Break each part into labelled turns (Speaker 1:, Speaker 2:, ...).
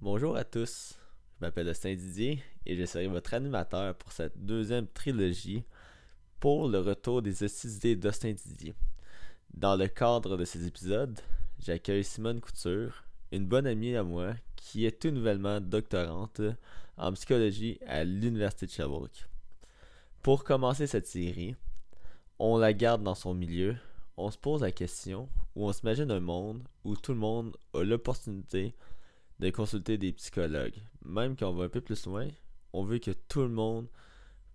Speaker 1: Bonjour à tous, je m'appelle Austin Didier et je serai votre animateur pour cette deuxième trilogie pour le retour des hostilités d'Austin Didier. Dans le cadre de ces épisodes, j'accueille Simone Couture, une bonne amie à moi qui est tout nouvellement doctorante en psychologie à l'Université de Sherbrooke. Pour commencer cette série, on la garde dans son milieu, on se pose la question où on s'imagine un monde où tout le monde a l'opportunité de consulter des psychologues. Même quand on va un peu plus loin, on veut que tout le monde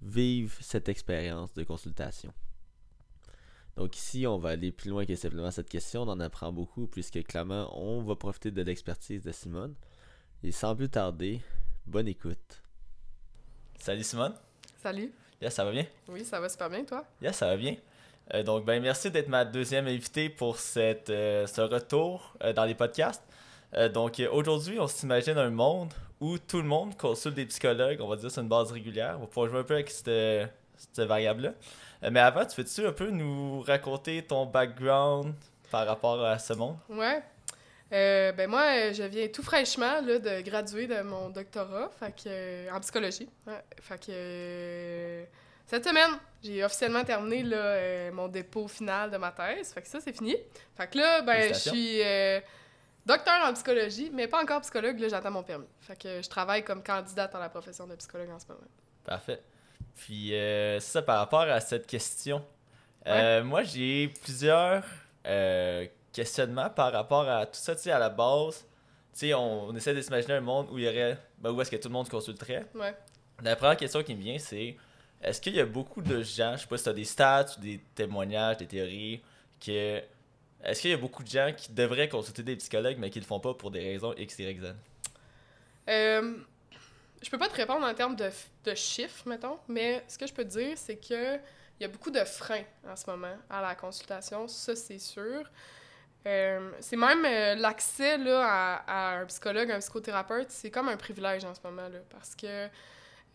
Speaker 1: vive cette expérience de consultation. Donc ici, on va aller plus loin que simplement cette question, on en apprend beaucoup puisque clairement, on va profiter de l'expertise de Simone. Et sans plus tarder, bonne écoute. Salut Simone.
Speaker 2: Salut.
Speaker 1: Yes, ça va bien?
Speaker 2: Oui, ça va super bien, toi?
Speaker 1: Yes, ça va bien. Euh, donc, ben merci d'être ma deuxième invitée pour cette, euh, ce retour euh, dans les podcasts. Donc, aujourd'hui, on s'imagine un monde où tout le monde consulte des psychologues, on va dire sur une base régulière. On va pouvoir jouer un peu avec cette, cette variable-là. mais avant, tu veux-tu un peu nous raconter ton background par rapport à ce monde?
Speaker 2: Ouais. ben moi, je viens tout fraîchement là, de graduer de mon doctorat fait que, en psychologie. fait que cette semaine, j'ai officiellement terminé là, euh, mon dépôt final de ma thèse. Fait que ça, c'est fini. Fait que là, ben, je suis euh, docteur en psychologie, mais pas encore psychologue. Là, j'attends mon permis. Fait que je travaille comme candidate dans la profession de psychologue en ce moment.
Speaker 1: Parfait. Puis, euh, ça, par rapport à cette question, moi, j'ai plusieurs questionnements par rapport à tout ça, tu sais, à la base. Tu sais, on, essaie de s'imaginer un monde où il y aurait. Ben, où est-ce que tout le monde se consulterait.
Speaker 2: Ouais.
Speaker 1: La première question qui me vient, c'est est-ce qu'il y a beaucoup de gens, je sais pas si tu as des stats ou des témoignages, des théories, que. Est-ce qu'il y a beaucoup de gens qui devraient consulter des psychologues, mais qui le font pas pour des raisons X, Y, Z?
Speaker 2: Euh, je peux pas te répondre en termes de, de chiffres, mettons, mais ce que je peux te dire, c'est que il y a beaucoup de freins en ce moment à la consultation, ça c'est sûr. Euh, c'est même euh, l'accès à, à, un psychologue, un psychothérapeute, c'est comme un privilège en ce moment là, parce que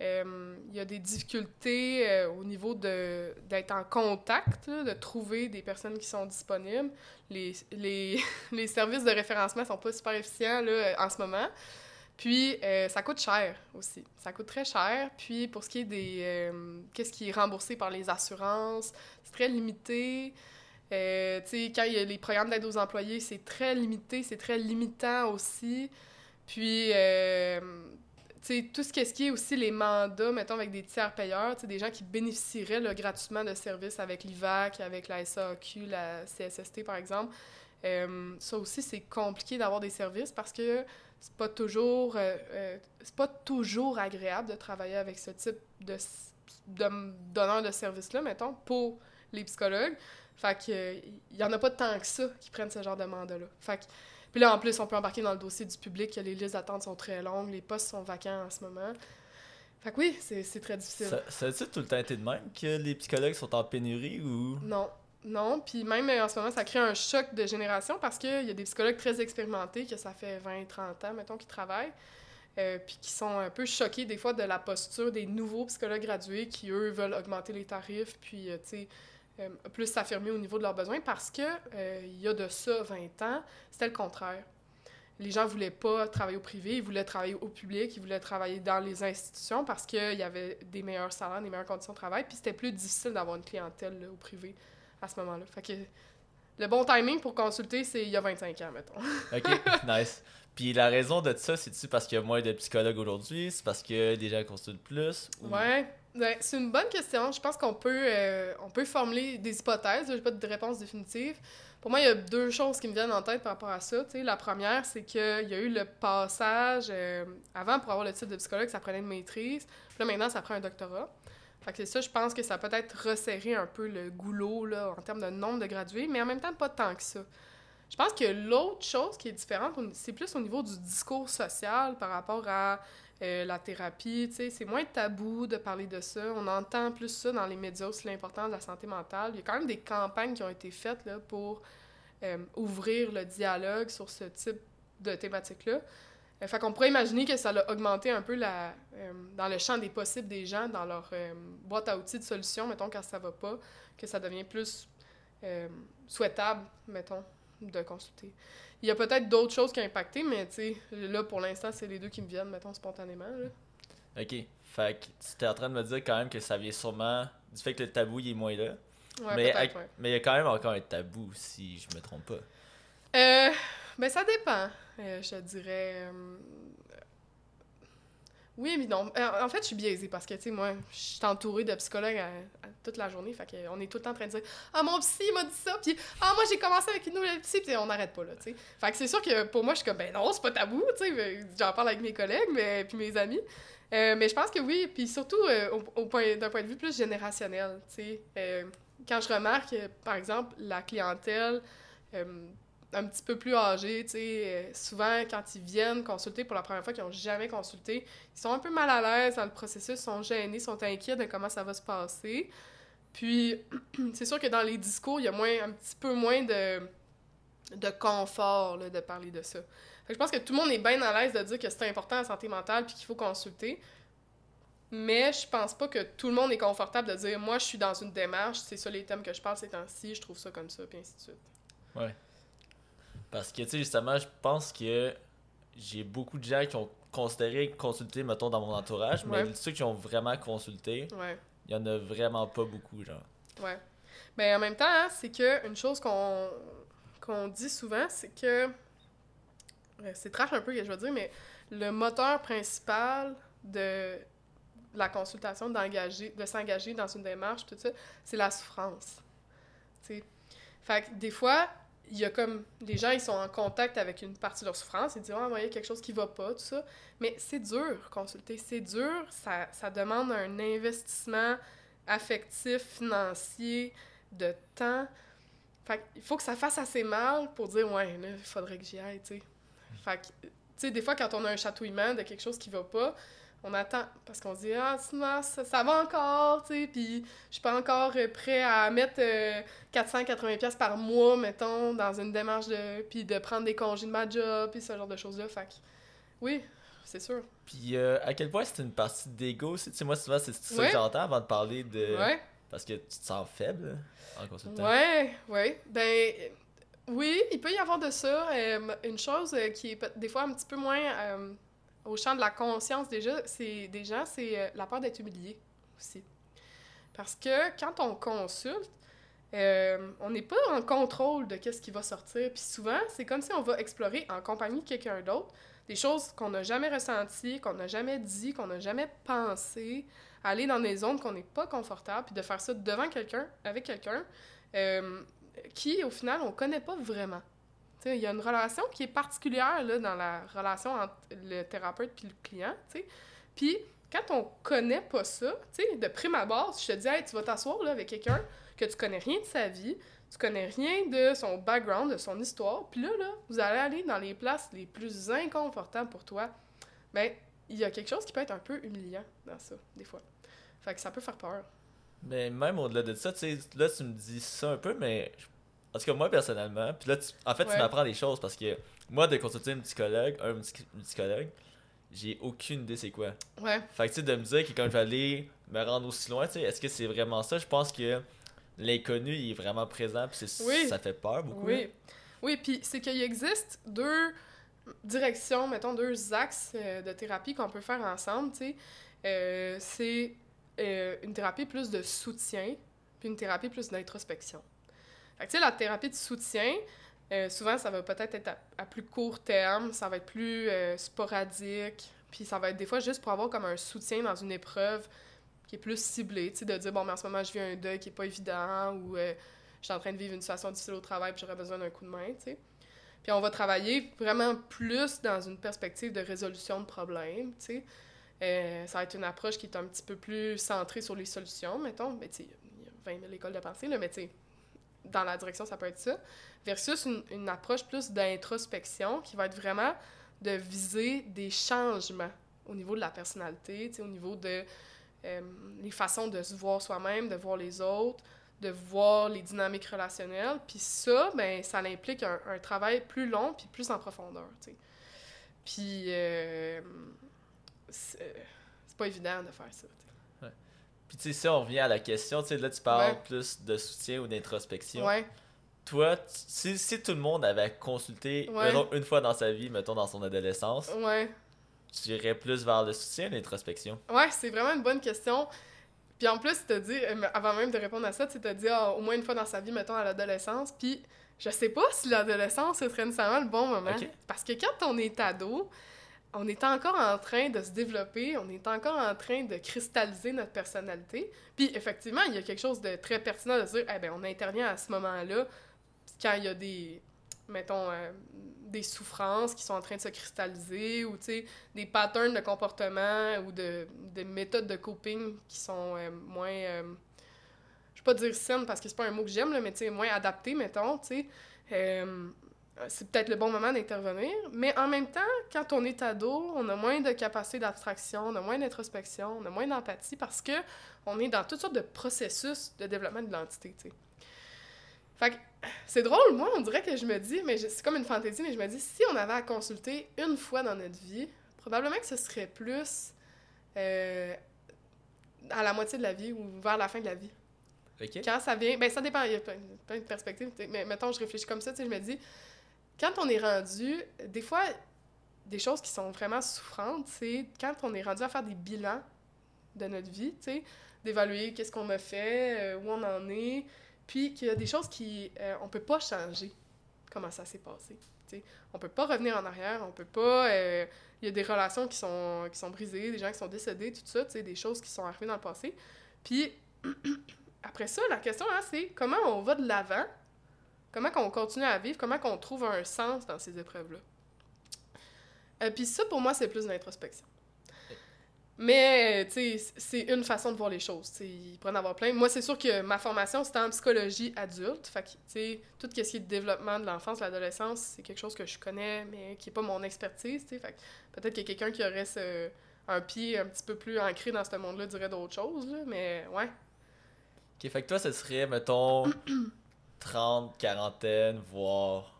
Speaker 2: il y a des difficultés euh, au niveau d'être en contact, de trouver des personnes qui sont disponibles. Les, les, les services de référencement sont pas super efficients là, en ce moment. Puis, euh, ça coûte cher aussi. Ça coûte très cher. Puis, pour ce qui est des... qu'est-ce qui est remboursé par les assurances, c'est très limité. tu sais, quand il y a les programmes d'aide aux employés, c'est très limité, c'est très limitant aussi. Puis, tout ce, qui est aussi les mandats, mettons, avec des tiers payeurs, des gens qui bénéficieraient là, gratuitement de services avec l'IVAC, avec la SAQ, la CSST, par exemple. Euh, ça aussi, c'est compliqué d'avoir des services parce que c'est pas toujours euh, euh, pas toujours agréable de travailler avec ce type de, de donneur de services-là, mettons, pour les psychologues. Fait que il y en a pas tant que ça qui prennent ce genre de mandat-là. Fait que puis là, en plus, on peut embarquer dans le dossier du public, les listes d'attente sont très longues, les postes sont vacants en ce moment. Fait que oui, c'est très difficile.
Speaker 1: Ça, ça a tout le temps été de même que les psychologues sont en pénurie ou?
Speaker 2: Non. Non, puis même euh, en ce moment, ça crée un choc de génération parce qu'il y a des psychologues très expérimentés, que ça fait 20-30 ans, mettons, qui travaillent, euh, puis qui sont un peu choqués des fois de la posture des nouveaux psychologues gradués qui, eux, veulent augmenter les tarifs, puis, euh, tu sais, euh, plus s'affirmer au niveau de leurs besoins parce que euh, il y a de ça 20 ans, c'était le contraire. Les gens voulaient pas travailler au privé, ils voulaient travailler au public, ils voulaient travailler dans les institutions parce qu'il y avait des meilleurs salaires, des meilleures conditions de travail, puis c'était plus difficile d'avoir une clientèle au privé à ce moment-là. Fait que le bon timing pour consulter, c'est il y a 25 ans, mettons.
Speaker 1: OK, nice. Puis la raison de ça, c'est-tu parce qu'il y a moins de psychologues aujourd'hui? C'est parce que des gens consultent plus?
Speaker 2: Ou... Ouais, c'est une bonne question. Je pense qu'on peut, euh, peut formuler des hypothèses. Je n'ai pas de réponse définitive. Pour moi, il y a deux choses qui me viennent en tête par rapport à ça. la première, c'est qu'il y a eu le passage. Euh, avant, pour avoir le titre de psychologue, ça prenait une maîtrise. Puis là, maintenant, ça prend un doctorat. Fait que ça, je pense que ça peut-être resserré un peu le goulot là, en termes de nombre de gradués, mais en même temps, pas tant que ça. Je pense que l'autre chose qui est différente, c'est plus au niveau du discours social par rapport à euh, la thérapie, tu sais, c'est moins tabou de parler de ça. On entend plus ça dans les médias aussi, l'importance de la santé mentale. Il y a quand même des campagnes qui ont été faites là, pour euh, ouvrir le dialogue sur ce type de thématique-là. Euh, fait qu'on pourrait imaginer que ça a augmenté un peu la, dans le champ des possibles des gens, dans leur boîte à outils de solutions, mettons, quand ça va pas, que ça devient plus souhaitable, mettons, de consulter. Il y a peut-être d'autres choses qui ont impacté, mais tu sais, là, pour l'instant, c'est les deux qui me viennent, mettons, spontanément. Là.
Speaker 1: Ok. Fait que tu étais en train de me dire quand même que ça vient sûrement du fait que le tabou il est moins là.
Speaker 2: Ouais,
Speaker 1: mais avec-
Speaker 2: ouais.
Speaker 1: mais il y a quand même encore un tabou, si je me trompe pas.
Speaker 2: Euh, ben, ça dépend, euh, je dirais. euh, Oui, mais non. Euh, En fait, je suis biaisée parce que, tu sais, moi, je suis entourée de psychologues toute la journée. Fait qu'on est tout le temps en train de dire Ah, mon psy m'a dit ça, puis Ah, moi, j'ai commencé avec une nouvelle psy, puis on n'arrête pas, là, tu sais. Fait que c'est sûr que pour moi, je suis comme Ben non, c'est pas tabou, tu sais. J'en parle avec mes collègues, mais puis mes amis. Euh, mais je pense que oui, puis surtout euh, d'un point de vue plus générationnel, tu sais. Quand je remarque, par exemple, la clientèle un petit peu plus âgée, tu sais, euh, souvent quand ils viennent consulter pour la première fois, qu'ils n'ont jamais consulté, ils sont un peu mal à l'aise dans le processus, sont gênés, sont inquiets de comment ça va se passer. Puis, c'est sûr que dans les discours, il y a un petit peu moins de, confort de parler de ça. Je pense que tout le monde est bien à l'aise de dire que c'est important la santé mentale puis qu'il faut consulter. Mais je pense pas que tout le monde est confortable de dire moi je suis dans une démarche, c'est ça les thèmes que je parle ces temps-ci, je trouve ça comme ça, puis ainsi de suite.
Speaker 1: Ouais. Parce que, tu sais, justement, je pense que j'ai beaucoup de gens qui ont considéré consulter, mettons, dans mon entourage, mais
Speaker 2: Ouais.
Speaker 1: ceux qui ont vraiment consulté,
Speaker 2: Ouais.
Speaker 1: il y en a vraiment pas beaucoup, genre.
Speaker 2: Ouais. Mais en même temps, hein, c'est que une chose qu'on dit souvent, c'est que euh, c'est trash un peu que je veux dire, mais le moteur principal de la consultation, d'engager, de s'engager dans une démarche, tout ça, c'est la souffrance. Tu sais. Fait que des fois, il y a comme les gens ils sont en contact avec une partie de leur souffrance, ils disent ah, il y quelque chose qui va pas, tout ça. Mais c'est dur consulter, c'est dur, ça, ça demande un investissement affectif, financier, de temps. Fait il faut que ça fasse assez mal pour dire ouais, il faudrait que j'y aille, tu sais. Fait tu sais, des fois, quand on a un chatouillement de quelque chose qui va pas, on attend parce qu'on se dit ah sinon, ça, ça va encore tu sais puis je suis pas encore euh, prêt à mettre euh, 480 pièces par mois mettons dans une démarche de puis de prendre des congés de ma job puis ce genre de choses là fait que, oui c'est sûr
Speaker 1: Puis euh, à quel point c'est une partie d'ego, c'est- tu sais, moi souvent c'est ça
Speaker 2: Ouais.
Speaker 1: que j'entends avant de parler de...
Speaker 2: ouais
Speaker 1: Parce que tu te sens faible en consultant.
Speaker 2: ouais ouais ben euh, oui il peut y avoir de ça Euh, une chose euh, qui est des fois un petit peu moins euh, au champ de la conscience déjà c'est des gens c'est euh, la peur d'être humilié aussi Parce que quand on consulte, euh, on n'est pas en contrôle de qu'est-ce qui va sortir. Puis souvent, c'est comme si on va explorer en compagnie de quelqu'un d'autre des choses qu'on n'a jamais ressenties, qu'on n'a jamais dit, qu'on n'a jamais pensé, aller dans des zones qu'on n'est pas confortable, puis de faire ça devant quelqu'un, avec quelqu'un, euh, qui, au final, on connaît pas vraiment. Il y a une relation qui est particulière là, dans la relation entre le thérapeute et le client. Puis quand on connaît pas ça, de prime abord, si je te dis, hey, tu vas t'asseoir avec quelqu'un que tu connais rien de sa vie, tu connais rien de son background, de son histoire, puis là, là, vous allez aller dans les places les plus inconfortables pour toi, ben, il y a quelque chose qui peut être un peu humiliant dans ça, des fois. Fait que ça peut faire peur.
Speaker 1: Mais même au-delà de ça, tu là tu me dis ça un peu, mais en tout cas moi personnellement, puis là tu- en fait
Speaker 2: Ouais.
Speaker 1: tu m'apprends des choses parce que moi de consulter un psychologue, un psy- un psychologue, j'ai aucune idée c'est quoi.
Speaker 2: Ouais,
Speaker 1: Fait que tu sais de me dire que quand je vais aller me rendre aussi loin, tu sais, est-ce que c'est vraiment ça? Je pense que l'inconnu il est vraiment présent puis
Speaker 2: Oui.
Speaker 1: ça fait peur beaucoup.
Speaker 2: Oui. Oui, puis c'est qu'il existe deux directions, mettons, deux axes euh, de thérapie qu'on peut faire ensemble, tu sais. Euh, c'est euh, une thérapie plus de soutien, puis une thérapie plus d'introspection. Tu la thérapie de soutien, euh, souvent, ça va peut-être être à, plus court terme, ça va être plus euh, sporadique, puis ça va être des fois juste pour avoir comme un soutien dans une épreuve qui est plus ciblée, tu sais, de dire, bon, mais en ce moment, je vis un deuil qui est pas évident, ou euh, je suis en train de vivre une situation difficile au travail, puis j'aurais besoin d'un coup de main, tu sais. Puis on va travailler vraiment plus dans une perspective de résolution de problèmes, tu sais. Ça va être une approche qui est un petit peu plus centrée sur les solutions, mettons. Mais tu sais, il y a 20 000 écoles de pensée, là, mais tu dans la direction, ça peut être ça. Versus une, approche plus d'introspection qui va être vraiment de viser des changements au niveau de la personnalité, au niveau de euh, les façons de se voir soi-même, de voir les autres, de voir les dynamiques relationnelles. Puis ça, ben, ça implique un, travail plus long puis plus en profondeur. Puis euh, c'est c'est pas évident de faire ça.
Speaker 1: Puis tu sais si on revient à la question, tu sais là tu parles
Speaker 2: Ouais.
Speaker 1: plus de soutien ou d'introspection.
Speaker 2: Ouais.
Speaker 1: toi, tu- si, si tout le monde avait consulté
Speaker 2: Ouais.
Speaker 1: mettons, une fois dans sa vie, mettons dans son adolescence,
Speaker 2: Ouais.
Speaker 1: tu irais plus vers le soutien ou l'introspection?
Speaker 2: Ouais, c'est vraiment une bonne question. Puis en plus, t'as dit, euh, avant même de répondre à ça, tu t'as dit ah, au moins une fois dans sa vie, mettons, à l'adolescence. Puis je sais pas si l'adolescence, ce serait nécessairement le bon moment. Parce que quand on est ado, on est encore en train de se développer, on est encore en train de cristalliser notre personnalité. Puis effectivement, il y a quelque chose de très pertinent de dire, eh ben, on intervient à ce moment-là, quand il y a des, mettons, euh, des souffrances qui sont en train de se cristalliser, ou des patterns de comportement ou de, de méthodes de coping qui sont euh, moins. euh, je vais pas dire saines parce que c'est pas un mot que j'aime, mais tu moins adaptés, mettons, tu sais. Euh, c'est peut-être le bon moment d'intervenir, mais en même temps, quand on est ado, on a moins de capacité d'abstraction, on a moins d'introspection, on a moins d'empathie parce que on est dans toutes sortes de processus de développement de l'entité, tu sais. Fait que c'est drôle, moi, on dirait que je me dis, mais c'est comme une fantaisie, mais je me dis, si on avait à consulter une fois dans notre vie, probablement que ce serait plus euh, à la moitié de la vie ou vers la fin de la vie. Quand ça vient, ben ça dépend, il y a plein, plein de perspectives, mais mettons, je réfléchis comme ça, tu sais, je me dis, quand on est rendu, des fois, des choses qui sont vraiment souffrantes, c'est quand on est rendu à faire des bilans de notre vie, d'évaluer qu'est-ce qu'on a fait, euh, où on en est, puis qu'il y a des choses qui, euh, on peut pas changer comment ça s'est passé, tu sais. On peut pas revenir en arrière, on peut pas, euh, il y a des relations qui sont, qui sont brisées, des gens qui sont décédés, tout ça, des choses qui sont arrivées dans le passé, puis après ça, la question, hein, c'est comment on va de l'avant, comment qu'on continue à vivre, comment qu'on trouve un sens dans ces épreuves-là. Euh, Puis ça, pour moi, c'est plus de l'introspection. Mais, tu sais, c'est une façon de voir les choses. tu sais, Il pourrait en avoir plein. Moi, c'est sûr que ma formation, c'était en psychologie adulte. Fait que, tu sais, tout ce qui est développement de l'enfance, de l'adolescence, c'est quelque chose que je connais, mais qui n'est pas mon expertise, tu sais. Fait que peut-être qu'il y a quelqu'un qui aurait ce- un pied un petit peu plus ancré dans ce monde-là dirait d'autres choses, là. Mais, ouais.
Speaker 1: Ok, fait que toi, ce serait, mettons, 30, quarantaine, voire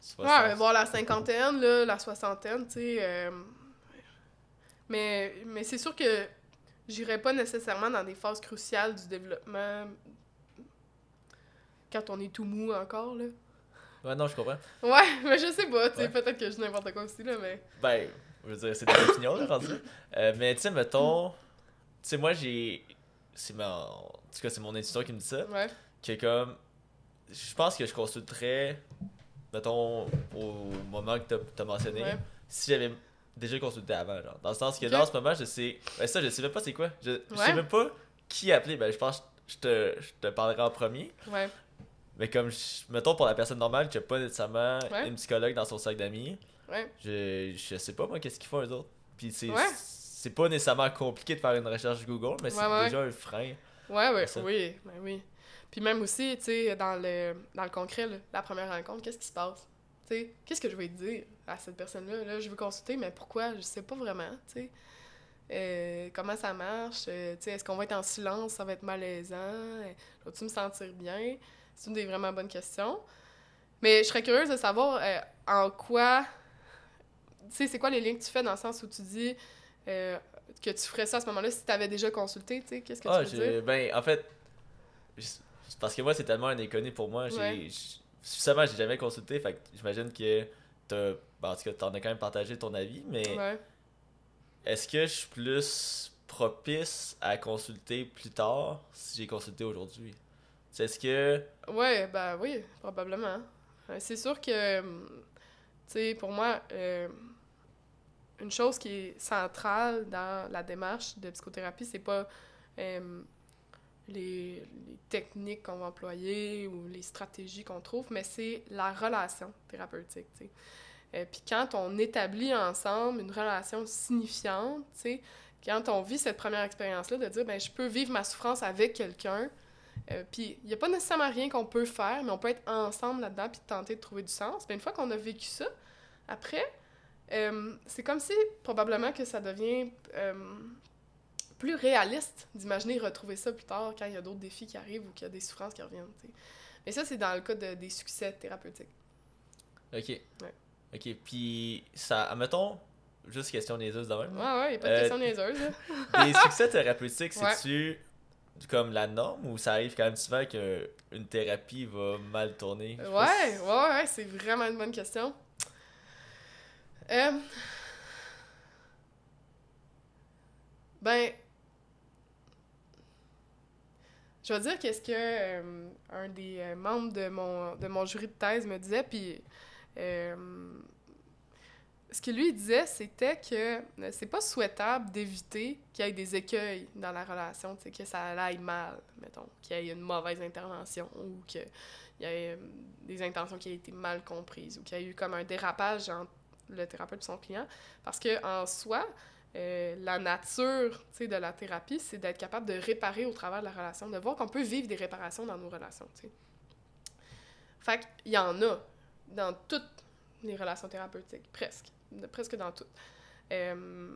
Speaker 1: 60.
Speaker 2: Ouais, voir la cinquantaine, là, la soixantaine, tu sais. euh, Mais, mais c'est sûr que j'irai pas nécessairement dans des phases cruciales du développement quand on est tout mou encore, là.
Speaker 1: Ouais, non, je comprends.
Speaker 2: Ouais, mais je sais pas, tu sais,
Speaker 1: Ouais.
Speaker 2: peut-être que je dis n'importe quoi aussi, là, mais...
Speaker 1: Ben, je veux dire, c'est des opinions, là, rendu. Euh, mais tu sais, mettons, tu sais, moi, j'ai. C'est ma... En tout cas, c'est mon intuition qui me dit ça.
Speaker 2: Ouais,
Speaker 1: Que comme. Je pense que je consulterais, mettons, au moment que t'as- t'as mentionné,
Speaker 2: ouais.
Speaker 1: si j'avais déjà consulté avant, genre. Dans le sens que
Speaker 2: Ok.
Speaker 1: là, en ce moment, je sais. Ben, ça, je sais même pas c'est quoi. Je, je sais
Speaker 2: Ouais.
Speaker 1: même pas qui appeler. Ben, je pense que je te, je te parlerai en premier.
Speaker 2: Ouais,
Speaker 1: Mais comme, je- mettons, pour la personne normale qui a pas nécessairement
Speaker 2: Ouais.
Speaker 1: une psychologue dans son sac d'amis,
Speaker 2: ouais.
Speaker 1: je, je sais pas, moi, qu'est-ce qu'ils font eux autres. Puis c'est
Speaker 2: Ouais.
Speaker 1: c'est pas nécessairement compliqué de faire une recherche Google, mais c'est
Speaker 2: Ouais, ouais.
Speaker 1: déjà un frein.
Speaker 2: Ouais, ouais, oui, ben oui. Puis même aussi, tu sais, dans le, dans le concret, là, la première rencontre, qu'est-ce qui se passe? Tu sais, qu'est-ce que je vais dire à cette personne-là? Là, je veux consulter, mais pourquoi? Je sais pas vraiment, tu sais. Euh, comment ça marche? Euh, tu sais, est-ce qu'on va être en silence? Ça va être malaisant? Euh, Vas-tu me sentir bien? C'est une des vraiment bonnes questions. Mais je serais curieuse de savoir euh, en quoi... Tu sais, c'est quoi les liens que tu fais dans le sens où tu dis que tu ferais ça à ce moment-là si tu avais déjà consulté, tu sais? Qu'est-ce que
Speaker 1: Ah,
Speaker 2: tu veux
Speaker 1: j'ai-
Speaker 2: dire?
Speaker 1: ben, en fait, c'est parce que moi, c'est tellement un inconnu pour moi.
Speaker 2: Ouais.
Speaker 1: j'ai jamais consulté, fait que j'imagine que t'as. ben, en tout cas, t'en as quand même partagé ton avis, mais
Speaker 2: Ouais.
Speaker 1: est-ce que je suis plus propice à consulter plus tard si j'ai consulté aujourd'hui? Est-ce que.
Speaker 2: Ouais, ben oui, probablement. Euh, C'est sûr que, euh, tu sais, pour moi, euh, une chose qui est centrale dans la démarche de psychothérapie, c'est pas euh, les, techniques qu'on va employer ou les stratégies qu'on trouve, mais c'est la relation thérapeutique, tu sais. Euh, Puis quand on établit ensemble une relation signifiante, quand on vit cette première expérience-là, de dire, ben je peux vivre ma souffrance avec quelqu'un, euh, puis il n'y a pas nécessairement rien qu'on peut faire, mais on peut être ensemble là-dedans puis tenter de trouver du sens. Mais une fois qu'on a vécu ça, après, euh, c'est comme si probablement que ça devient plus réaliste d'imaginer retrouver ça plus tard quand il y a d'autres défis qui arrivent ou qu'il y a des souffrances qui reviennent. tu sais. Mais ça, c'est dans le cas de- des succès thérapeutiques.
Speaker 1: Ok.
Speaker 2: Ouais.
Speaker 1: Ok, puis ça. Admettons, juste question niaiseuse même.
Speaker 2: Ouais, ouais, il n'y a pas de
Speaker 1: Euh,
Speaker 2: question niaiseuse.
Speaker 1: Des succès thérapeutiques,
Speaker 2: Ouais.
Speaker 1: c'est-tu comme la norme ou ça arrive quand même souvent qu'une thérapie va mal tourner?
Speaker 2: Ouais, ouais, ouais, c'est vraiment une bonne question. Euh... Ben, je vais dire qu'est-ce que euh, un des euh, membres de mon, de mon jury de thèse me disait, puis euh, ce qu'il lui disait, c'était que c'est pas souhaitable d'éviter qu'il y ait des écueils dans la relation, que ça aille mal, mettons, qu'il y ait une mauvaise intervention ou qu'il y ait des intentions qui aient été mal comprises ou qu'il y ait eu comme un dérapage entre le thérapeute et son client. Parce que en soi, euh, la nature de la thérapie, c'est d'être capable de réparer au travers de la relation, de voir qu'on peut vivre des réparations dans nos relations. T'sais. Fait qu'il y en a dans toutes les relations thérapeutiques, presque. Presque dans toutes. Euh,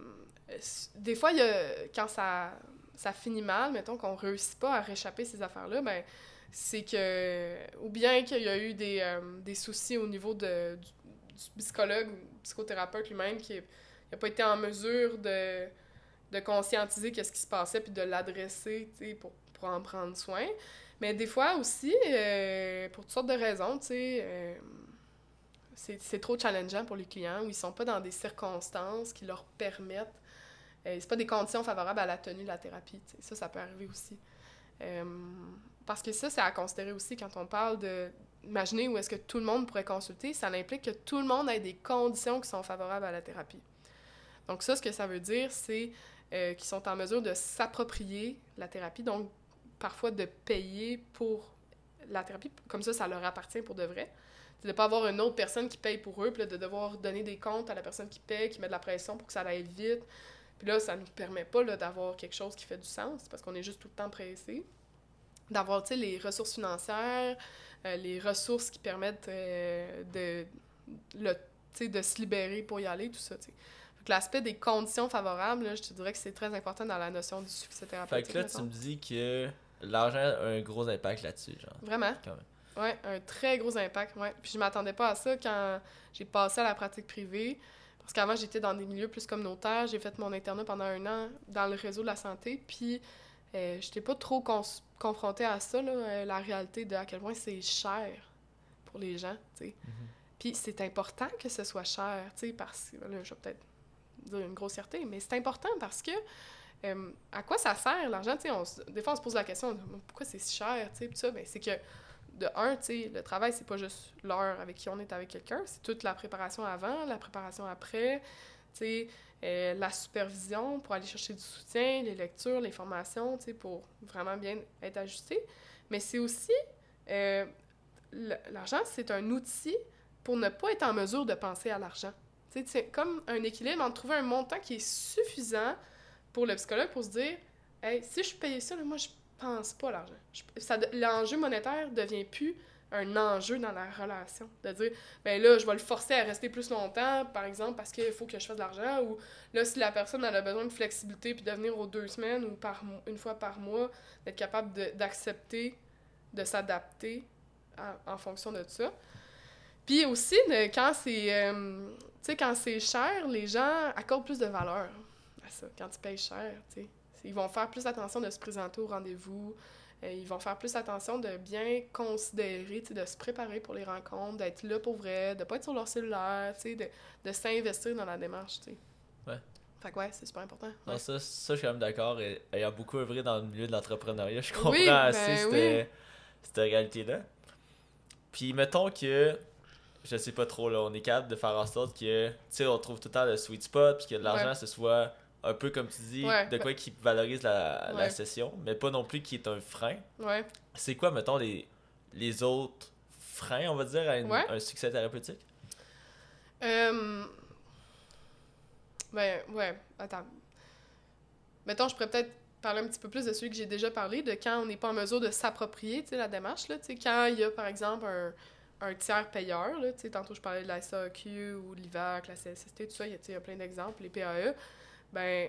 Speaker 2: des fois, y a, quand ça, ça finit mal, mettons qu'on réussit pas à réchapper ces affaires-là, ben, c'est que. Ou bien qu'il y a eu des, euh, des soucis au niveau de, du, du psychologue, psychothérapeute lui-même qui est n'a pas été en mesure de, de conscientiser qu'est-ce qui se passait puis de l'adresser pour, pour en prendre soin. Mais des fois aussi, euh, pour toutes sortes de raisons, tu sais, euh, c'est trop challengeant pour les clients où ils sont pas dans des circonstances qui leur permettent. Euh, c'est pas des conditions favorables à la tenue de la thérapie. Ça, ça peut arriver aussi. Euh, parce que ça, c'est à considérer aussi quand on parle de. Imaginez où est-ce que tout le monde pourrait consulter, ça implique que tout le monde ait des conditions qui sont favorables à la thérapie. Donc ça, ce que ça veut dire, c'est euh, qu'ils sont en mesure de s'approprier la thérapie, donc parfois de payer pour la thérapie, comme ça, ça leur appartient pour de vrai. De ne pas avoir une autre personne qui paye pour eux, puis de devoir donner des comptes à la personne qui paye, qui met de la pression pour que ça aille vite. Puis là, ça ne nous permet pas d'avoir quelque chose qui fait du sens, parce qu'on est juste tout le temps pressé. D'avoir, les ressources financières, euh, les ressources qui permettent euh, de, le, de se libérer pour y aller, tout ça, l'aspect des conditions favorables, je te dirais que c'est très important dans la notion du succès thérapeutique.
Speaker 1: Fait que là, tu me dis que l'argent a un gros impact là-dessus, genre.
Speaker 2: Vraiment? Oui, un très gros impact, ouais. Puis je m'attendais pas à ça quand j'ai passé à la pratique privée. Parce qu'avant, j'étais dans des milieux plus communautaires. J'ai fait mon internat pendant un an dans le réseau de la santé. Puis euh, je n'étais pas trop confrontée à ça, là, euh, la réalité de à quel point c'est cher pour les gens. Mm-hmm. Puis c'est important que ce soit cher, parce que là, je vais peut-être dire une grossièreté, mais c'est important parce que euh, à quoi ça sert l'argent? Des fois, on se pose la question pourquoi c'est si cher? ça, ben, c'est que de un, le travail, c'est pas juste l'heure avec qui on est avec quelqu'un, c'est toute la préparation avant, la préparation après, euh, la supervision pour aller chercher du soutien, les lectures, les formations, pour vraiment bien être ajusté. Mais c'est aussi, euh, l'argent, c'est un outil pour ne pas être en mesure de penser à l'argent. C'est comme un équilibre entre trouver un montant qui est suffisant pour le psychologue pour se dire hey, si je paye ça, moi, je pense pas à l'argent. L'enjeu monétaire devient plus un enjeu dans la relation. De dire, ben là, je vais le forcer à rester plus longtemps, par exemple, parce qu'il faut que je fasse de l'argent, ou là, si la personne a besoin de flexibilité, puis de venir aux deux semaines ou par une fois par mois, d'être capable d'accepter, de, s'adapter en fonction de ça. Puis aussi, quand c'est euh, quand c'est cher, les gens accordent plus de valeur à ça, quand ils payent cher, tu sais. Ils vont faire plus attention de se présenter au rendez-vous, euh, ils vont faire plus attention de bien considérer, de se préparer pour les rencontres, d'être là pour vrai, de pas être sur leur cellulaire, tu sais, de, s'investir dans la démarche, tu sais.
Speaker 1: Ouais.
Speaker 2: Fait que ouais, c'est super important.
Speaker 1: Non, ça, ça, je suis quand même d'accord. Ayant beaucoup œuvré dans le milieu de l'entrepreneuriat, je comprends assez ben cette réalité-là. Puis mettons que je sais pas trop, là, on est capable de faire en sorte que, tu sais, on trouve tout le temps le sweet spot, puis que l'argent, ce soit un peu, comme tu dis, de quoi qui valorise la, la, session, mais pas non plus qui est un frein.
Speaker 2: Ouais.
Speaker 1: C'est quoi, mettons, les, les autres freins, on va dire, à un succès thérapeutique?
Speaker 2: Euh... Ben, ouais, attends. Mettons, je pourrais peut-être parler un petit peu plus de celui que j'ai déjà parlé, de quand on n'est pas en mesure de s'approprier, tu sais, la démarche, là, tu sais, quand il y a, par exemple, un un tiers payeur. Là, tantôt, je parlais de la SAQ ou l'IVAC, la CSST, tout ça, il y, a plein d'exemples. Les PAE, ben,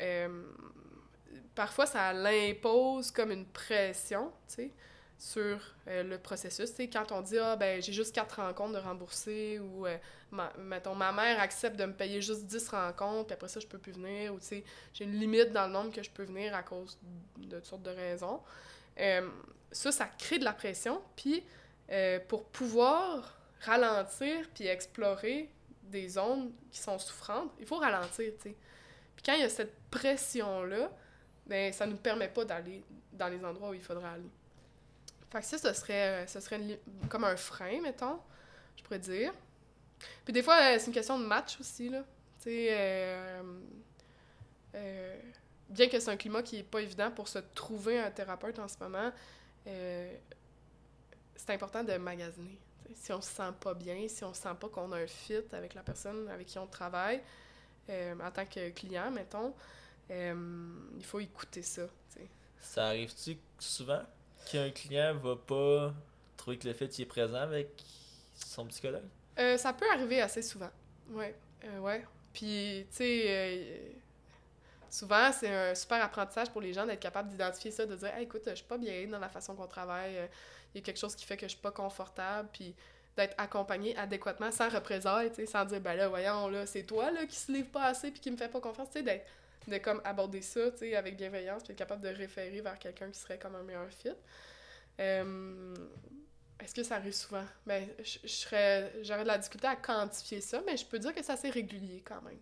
Speaker 2: euh, parfois, ça l'impose comme une pression, sur euh, le processus. quand on dit Ah, ben, j'ai juste quatre rencontres de rembourser, ou euh, ma, mettons, ma mère accepte de me payer juste 10 rencontres, puis après ça, je peux plus venir, ou j'ai une limite dans le nombre que je peux venir à cause de toutes sortes de raisons. Ça, ça crée de la pression, puis pour pouvoir ralentir puis explorer des zones qui sont souffrantes, il faut ralentir, tu sais. Puis quand il y a cette pression-là, ben, ça nous permet pas d'aller dans les endroits où il faudrait aller. Fait que ça, ce serait, ce serait comme un frein, mettons, je pourrais dire. Puis des fois, euh, c'est une question de match aussi, là. Tu sais, euh, euh, bien que c'est un climat qui est pas évident pour se trouver un thérapeute en ce moment, c'est important de magasiner. Si on se sent pas bien, si on sent pas qu'on a un fit avec la personne avec qui on travaille, en tant que client, mettons, il faut écouter ça.
Speaker 1: Ça arrive-tu souvent qu'un client va pas trouver que le fait qu'il est présent avec son psychologue?
Speaker 2: Euh, ça peut arriver assez souvent. Ouais. Euh, ouais. Puis, tu sais, euh, souvent, c'est un super apprentissage pour les gens d'être capable d'identifier ça, de dire écoute, je suis pas bien dans la façon qu'on travaille, il y a quelque chose qui fait que je suis pas confortable, puis d'être accompagné adéquatement sans représailles, sans dire ben là, voyons, là, c'est toi là, qui se livre pas assez puis qui me fait pas confiance, tu sais, d'être de comme aborder ça, avec bienveillance, puis être capable de référer vers quelqu'un qui serait comme un meilleur fit. Euh, est-ce que ça arrive souvent? Ben, j'aurais de la difficulté à quantifier ça, mais je peux dire que c'est assez régulier quand même.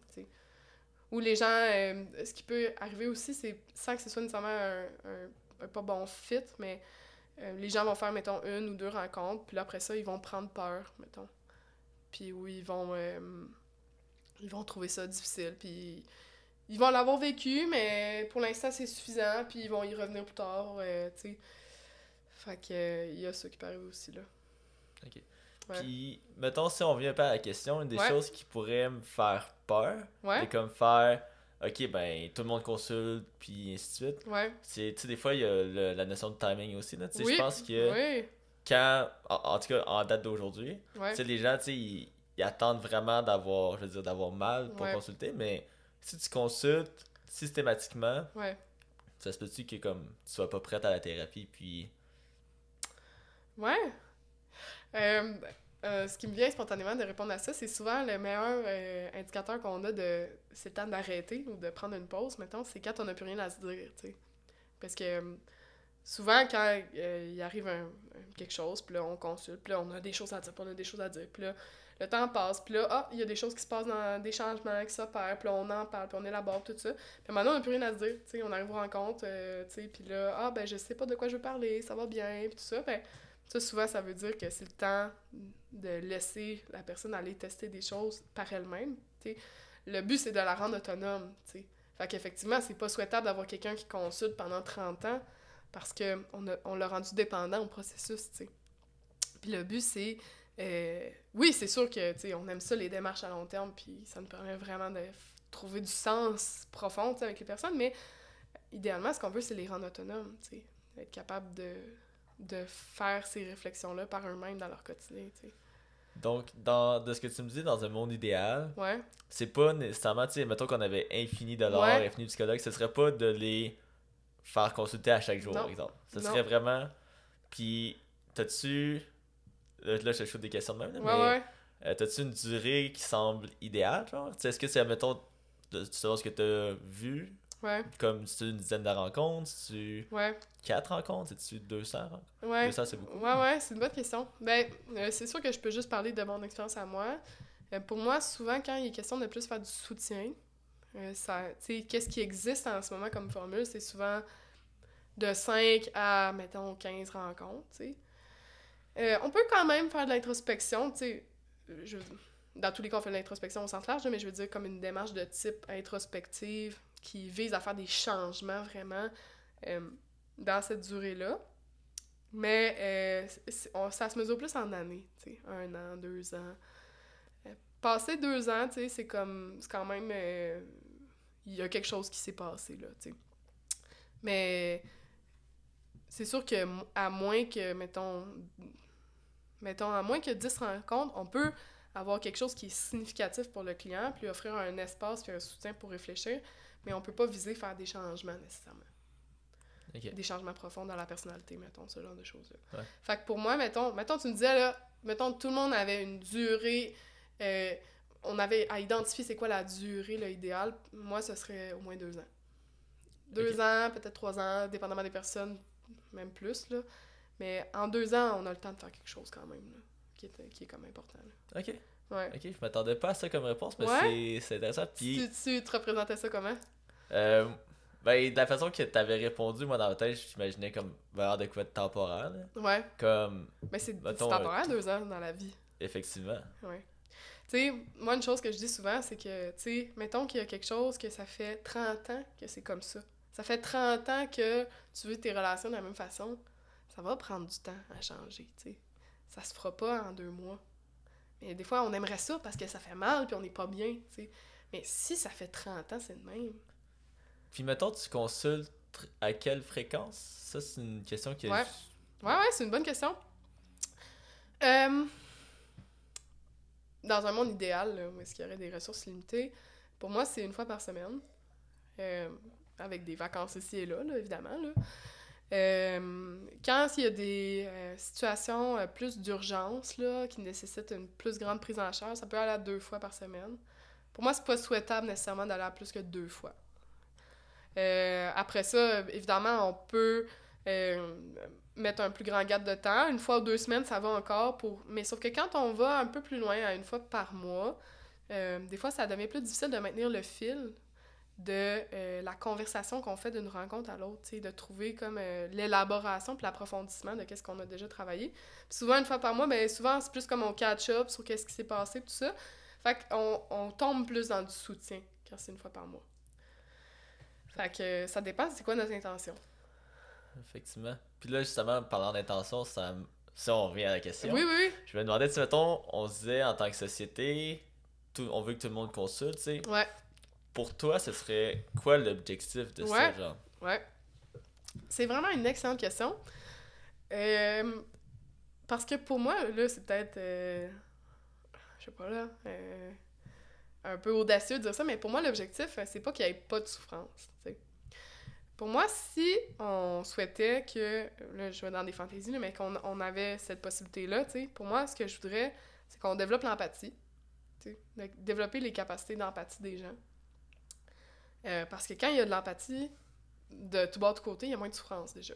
Speaker 2: Ou les gens, euh, ce qui peut arriver aussi, c'est sans que ce soit nécessairement un, un, pas bon fit, mais euh, les gens vont faire, mettons, une ou deux rencontres, puis après ça, ils vont prendre peur, mettons. Puis oui, ils vont, ils vont trouver ça difficile, puis ils vont l'avoir vécu, mais pour l'instant, c'est suffisant, puis ils vont y revenir plus tard, euh, tu sais. Fait que, euh, il y a ça qui peut arriver aussi, là.
Speaker 1: OK. Puis, mettons, si on vient pas à la question, une des choses qui pourrait me faire peur, c'est comme faire, OK, ben, tout le monde consulte, puis ainsi de suite. Ouais. Tu sais, des fois, il y a la notion de timing aussi. Tu sais, je pense que quand, en, tout cas, en date d'aujourd'hui, tu sais, les gens, tu sais, ils, attendent vraiment d'avoir, je veux dire, d'avoir mal pour consulter, mais si tu consultes systématiquement, ça se peut-tu que comme tu sois pas prête à la thérapie, puis.
Speaker 2: Ouais. Euh, euh, ce qui me vient spontanément de répondre à ça, c'est souvent le meilleur euh, indicateur qu'on a de c'est le temps d'arrêter ou de prendre une pause, mettons, c'est quand on n'a plus rien à se dire, tu sais. Parce que souvent, quand il arrive quelque chose, puis là, on consulte, puis là, on a des choses à dire, puis on a des choses à dire, puis là, le temps passe, puis là, ah, il y a des choses qui se passent dans des changements qui s'opèrent, puis là, on en parle, puis on élabore tout ça. Puis maintenant, on n'a plus rien à se dire, tu sais, on arrive aux rencontres, tu sais, puis là, ah, ben, je sais pas de quoi je veux parler, ça va bien, puis tout ça. Ben, ça, souvent, ça veut dire que c'est le temps de laisser la personne aller tester des choses par elle-même. Le but, c'est de la rendre autonome. Fait qu'effectivement, c'est pas souhaitable d'avoir quelqu'un qui consulte pendant 30 ans parce qu'on on l'a rendu dépendant au processus. Puis le but, c'est euh, oui, c'est sûr que on aime ça, les démarches à long terme, puis ça nous permet vraiment de trouver du sens profond avec les personnes, mais idéalement, ce qu'on veut, c'est les rendre autonomes, être capable de, de faire ces réflexions-là par eux-mêmes dans leur quotidien.
Speaker 1: Donc, dans, de ce que tu me dis, dans un monde idéal,
Speaker 2: ouais.
Speaker 1: c'est pas nécessairement, tu sais, mettons qu'on avait infini dollars, ouais. infini psychologues, ce serait pas de les faire consulter à chaque jour, par exemple. Ce serait vraiment. Puis, t'as-tu Là, je te shoot des questions de même. mais, ouais. Euh, T'as-tu une durée qui semble idéale, genre? Est-ce que c'est, mettons, selon ce que t'as vu,
Speaker 2: ouais.
Speaker 1: comme si tu une dizaine de rencontres, si tu
Speaker 2: ouais.
Speaker 1: quatre rencontres, si tu 200 rencontres?
Speaker 2: Ouais.
Speaker 1: 200, c'est beaucoup.
Speaker 2: Ouais, ouais, c'est une bonne question. Ben, euh, c'est sûr que je peux juste parler de mon expérience à moi. Euh, pour moi, souvent, quand il est question de plus faire du soutien, ça, qu'est-ce qui existe en ce moment comme formule, c'est souvent de 5 à, mettons, 15 rencontres. Euh, on peut quand même faire de l'introspection, tu sais. Dans tous les cas, on fait de l'introspection au sens large, mais je veux dire comme une démarche de type introspective qui vise à faire des changements vraiment euh, dans cette durée-là. Mais euh, ça se mesure plus en années, tu sais, un an, deux ans. passer deux ans, tu sais, c'est comme, c'est quand même, il y a quelque chose qui s'est passé, là, tu sais. Mais c'est sûr que, à moins que, mettons, mettons, à moins que 10 rencontres, on peut avoir quelque chose qui est significatif pour le client, puis offrir un espace puis un soutien pour réfléchir, mais on peut pas viser faire des changements nécessairement. Des changements profonds dans la personnalité, mettons, ce genre de choses-là.
Speaker 1: Ouais.
Speaker 2: Fait que pour moi, mettons, mettons, tu me disais, là, mettons, tout le monde avait une durée, euh, on avait à identifier c'est quoi la durée, là, idéale. Moi, ce serait au moins deux ans. Deux ans, peut-être trois ans, dépendamment des personnes, même plus, là. Mais en deux ans, on a le temps de faire quelque chose quand même, là, qui est, qui est comme important, là.
Speaker 1: Ok.
Speaker 2: Ouais.
Speaker 1: Ok, je m'attendais pas à ça comme réponse, mais
Speaker 2: Ouais?
Speaker 1: c'est- intéressant. Puis,
Speaker 2: Tu, tu te représentais ça comment?
Speaker 1: euh, ben, de la façon que t'avais répondu, moi, dans ma tête, j'imaginais comme vers de quoi de temporaire.
Speaker 2: Ouais.
Speaker 1: Comme,
Speaker 2: Mais c'est temporaire, deux ans dans la vie.
Speaker 1: effectivement.
Speaker 2: Ouais. Tu sais, moi, une chose que je dis souvent, c'est que, tu sais, mettons qu'il y a quelque chose que ça fait 30 ans que c'est comme ça. Ça fait 30 ans que tu veux tes relations de la même façon. Ça va prendre du temps à changer, tu sais. Ça se fera pas en deux mois. Mais des fois, on aimerait ça parce que ça fait mal puis on n'est pas bien, tu sais. Mais si ça fait 30 ans, c'est le même.
Speaker 1: Puis, mettons, tu consultes à quelle fréquence? Ça, c'est une question que.
Speaker 2: Ouais. Ouais, ouais, c'est une bonne question. Euh, dans un monde idéal, là, où est-ce qu'il y aurait des ressources limitées, pour moi, c'est une fois par semaine. Euh, avec des vacances ici et là, là, évidemment. Là. Euh, quand il y a des euh, situations euh, plus d'urgence, là, qui nécessitent une plus grande prise en charge, ça peut aller à deux fois par semaine. Pour moi, c'est pas souhaitable nécessairement d'aller à plus que deux fois. Après ça, évidemment, on peut mettre un plus grand gap de temps. Une fois ou deux semaines, ça va encore. pour Mais sauf que quand on va un peu plus loin, à une fois par mois, des fois, ça devient plus difficile de maintenir le fil de euh, la conversation qu'on fait d'une rencontre à l'autre, de trouver comme euh, l'élaboration puis l'approfondissement de qu'est-ce qu'on a déjà travaillé. Puis souvent, une fois par mois, ben souvent, c'est plus comme on catch-up sur qu'est-ce qui s'est passé, tout ça. Fait qu'on on tombe plus dans du soutien quand c'est une fois par mois. Fait que euh, ça dépend, c'est quoi notre intention?
Speaker 1: Effectivement. Puis là, justement, parlant d'intention, ça, si on revient à la question,
Speaker 2: Oui, oui, oui.
Speaker 1: je me demandais si, mettons, on se disait en tant que société, tout, on veut que tout le monde consulte, tu sais.
Speaker 2: Ouais,
Speaker 1: Pour toi, ce serait quoi l'objectif de
Speaker 2: Ouais.
Speaker 1: ça, genre?
Speaker 2: Ouais. C'est vraiment une excellente question. Euh, parce que pour moi, là, c'est peut-être. euh, je sais pas, là. euh, un peu audacieux de dire ça, mais pour moi, l'objectif, c'est pas qu'il n'y ait pas de souffrance. Pour moi, si on souhaitait que. Là, je vais dans des fantaisies, là, mais qu'on on avait cette possibilité-là, pour moi, ce que je voudrais, c'est qu'on développe l'empathie. Développer les capacités d'empathie des gens. Euh, parce que quand il y a de l'empathie, de tout bas de côté, il y a moins de souffrance déjà.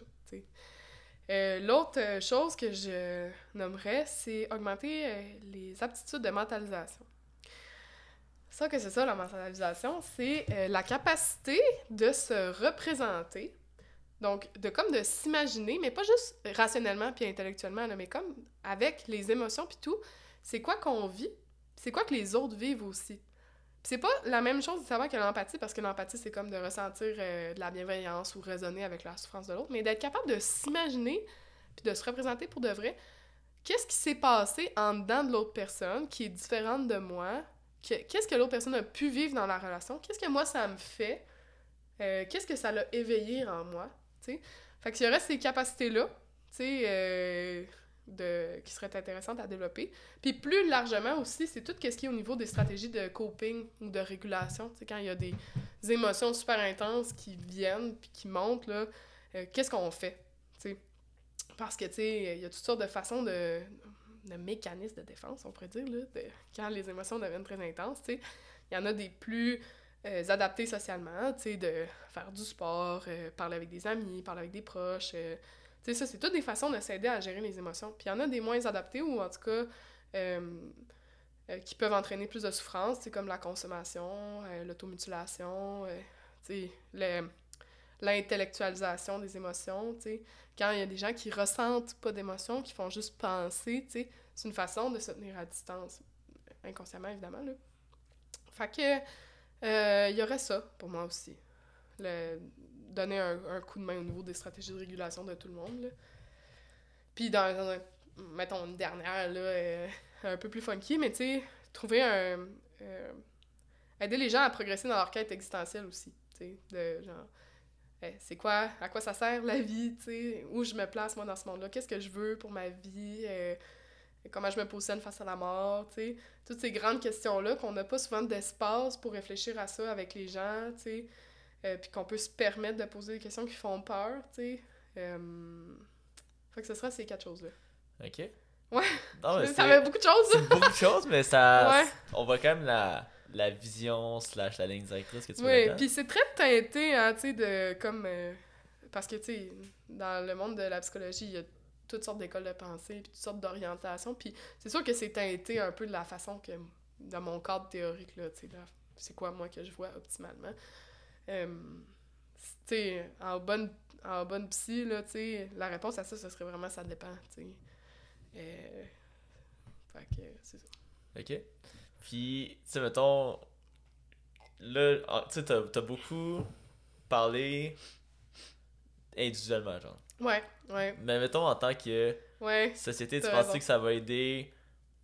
Speaker 2: Euh, L'autre euh, chose que je nommerais, c'est augmenter les aptitudes de mentalisation. Ça que c'est ça, la mentalisation, c'est la capacité de se représenter, donc de comme de s'imaginer, mais pas juste rationnellement puis intellectuellement, mais comme avec les émotions puis tout, c'est quoi qu'on vit, c'est quoi que les autres vivent aussi. C'est pas la même chose nécessairement que l'empathie, parce que l'empathie, c'est comme de ressentir euh, de la bienveillance ou raisonner avec la souffrance de l'autre, mais d'être capable de s'imaginer puis de se représenter pour de vrai. Qu'est-ce qui s'est passé en dedans de l'autre personne qui est différente de moi? Que- Qu'est-ce que l'autre personne a pu vivre dans la relation? Qu'est-ce que moi, ça me fait? Euh, Qu'est-ce que ça l'a éveillé en moi? tu sais? Fait qu'il y aurait ces capacités-là, tu sais, euh, de, qui seraient intéressantes à développer. Puis plus largement aussi, c'est tout ce qui est au niveau des stratégies de coping ou de régulation. Tu sais, quand il y a des émotions super intenses qui viennent puis qui montent, euh, qu'est-ce qu'on fait? tu sais? Parce que, tu sais, il y a toutes sortes de façons de, de mécanismes de défense, on pourrait dire, là, de- quand les émotions deviennent très intenses, tu sais. Il y en a des plus euh, adaptés socialement, tu sais, de faire du sport, euh, parler avec des amis, parler avec des proches, euh, sais, ça, c'est toutes des façons de s'aider à gérer les émotions. Puis il y en a des moins adaptés ou en tout cas euh, euh, qui peuvent entraîner plus de souffrance, comme la consommation, euh, l'automutilation, l'intellectualisation des émotions, tu sais. Quand il y a des gens qui ressentent pas d'émotions, qui font juste penser, tu sais, c'est une façon de se tenir à distance, inconsciemment évidemment, là. Fait que, il y aurait ça pour moi aussi. Donner un, un coup de main au niveau des stratégies de régulation de tout le monde, là. Puis dans, mettons une dernière, là, euh, un peu plus funky, mais trouver un... euh, aider les gens à progresser dans leur quête existentielle aussi, de genre... eh, c'est quoi, à quoi ça sert la vie, où je me place moi dans ce monde-là, qu'est-ce que je veux pour ma vie, euh, comment je me positionne face à la mort, toutes ces grandes questions-là qu'on n'a pas souvent d'espace pour réfléchir à ça avec les gens, euh, puis qu'on peut se permettre de poser des questions qui font peur, tu sais. Euh, fait que ce sera ces quatre choses-là.
Speaker 1: Ok.
Speaker 2: Ouais.
Speaker 1: Non, mais
Speaker 2: ça fait beaucoup de choses,
Speaker 1: beaucoup de choses, mais ça.
Speaker 2: Ouais.
Speaker 1: On voit quand même la, la vision slash la ligne directrice que tu
Speaker 2: Oui, puis c'est très teinté, hein, tu sais, de comme. euh, parce que, tu sais, dans le monde de la psychologie, il y a toutes sortes d'écoles de pensée, puis toutes sortes d'orientations, puis c'est sûr que c'est teinté un peu de la façon que. dans mon cadre théorique, là, tu sais, c'est quoi, moi, que je vois optimalement. Euh, en bonne, en bonne psy, là, la réponse à ça, ce serait vraiment ça dépend. Euh, fait que, c'est ça.
Speaker 1: Ok. Puis, tu sais, mettons. Là, en- tu sais, t'as t'as beaucoup parlé individuellement, genre.
Speaker 2: Ouais, ouais,
Speaker 1: Mais mettons, en tant que
Speaker 2: ouais.
Speaker 1: société, tu penses que ça va aider,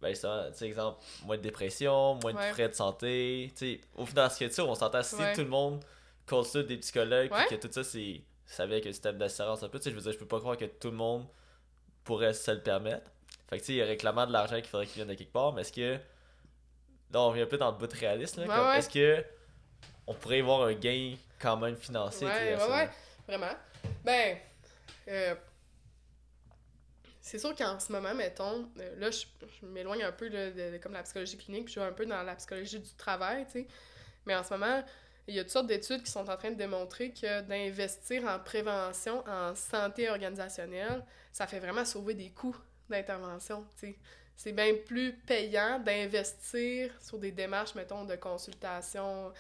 Speaker 1: ben justement, tu sais, exemple, moins de dépression, moins
Speaker 2: Ouais.
Speaker 1: de frais de santé, tu sais, au final, ce que tu on s'entend, si
Speaker 2: Ouais.
Speaker 1: tout le monde consulte des psychologues,
Speaker 2: Ouais.
Speaker 1: que tout ça, c'est, ça avec un système d'assurance un peu, tu sais, je veux dire, je peux pas croire que tout le monde pourrait se le permettre. Fait que, tu sais, il y aurait clairement de l'argent qu'il faudrait qu'il vienne de quelque part, mais est-ce que, là, on revient un peu dans le bout de réaliste, là,
Speaker 2: Ouais, ouais.
Speaker 1: est-ce que on pourrait y voir un gain quand même financier,
Speaker 2: Ouais, ouais,
Speaker 1: ça,
Speaker 2: ouais, vraiment. Ben, euh, c'est sûr qu'en ce moment, mettons, euh, là, je, je m'éloigne un peu là, de, de comme la psychologie clinique, puis je vais un peu dans la psychologie du travail, tu sais. Mais en ce moment, il y a toutes sortes d'études qui sont en train de démontrer que d'investir en prévention, en santé organisationnelle, ça fait vraiment sauver des coûts d'intervention. C'est bien plus payant d'investir sur des démarches, mettons, de consultation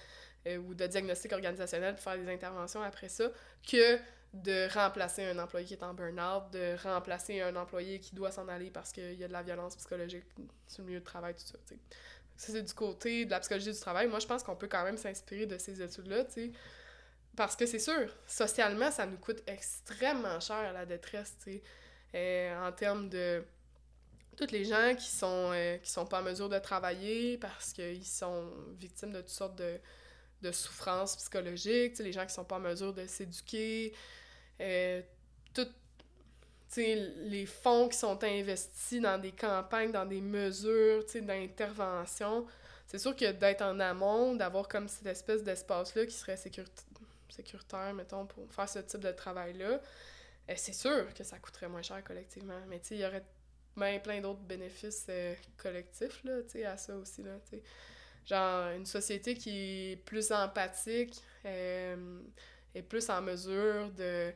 Speaker 2: euh, ou de diagnostic organisationnel pour faire des interventions après ça, que de remplacer un employé qui est en burn-out, de remplacer un employé qui doit s'en aller parce qu'il y a de la violence psychologique sur le milieu de travail, tout ça, tu sais. Ça, c'est du côté de la psychologie du travail. Moi, je pense qu'on peut quand même s'inspirer de ces études-là, tu sais. Parce que c'est sûr, socialement, ça nous coûte extrêmement cher la détresse, tu sais. Euh, en termes de toutes les gens qui sont euh, qui sont pas en mesure de travailler parce qu'ils sont victimes de toutes sortes de, de souffrances psychologiques, les gens qui sont pas en mesure de s'éduquer, euh, les fonds qui sont investis dans des campagnes, dans des mesures, d'intervention. C'est sûr que d'être en amont, d'avoir comme cette espèce d'espace-là qui serait sécurit- sécuritaire, mettons, pour faire ce type de travail-là, euh, c'est sûr que ça coûterait moins cher collectivement. Mais il y aurait ben plein d'autres bénéfices euh, collectifs, là, à ça aussi, là. Genre, une société qui est plus empathique, euh, est plus en mesure de...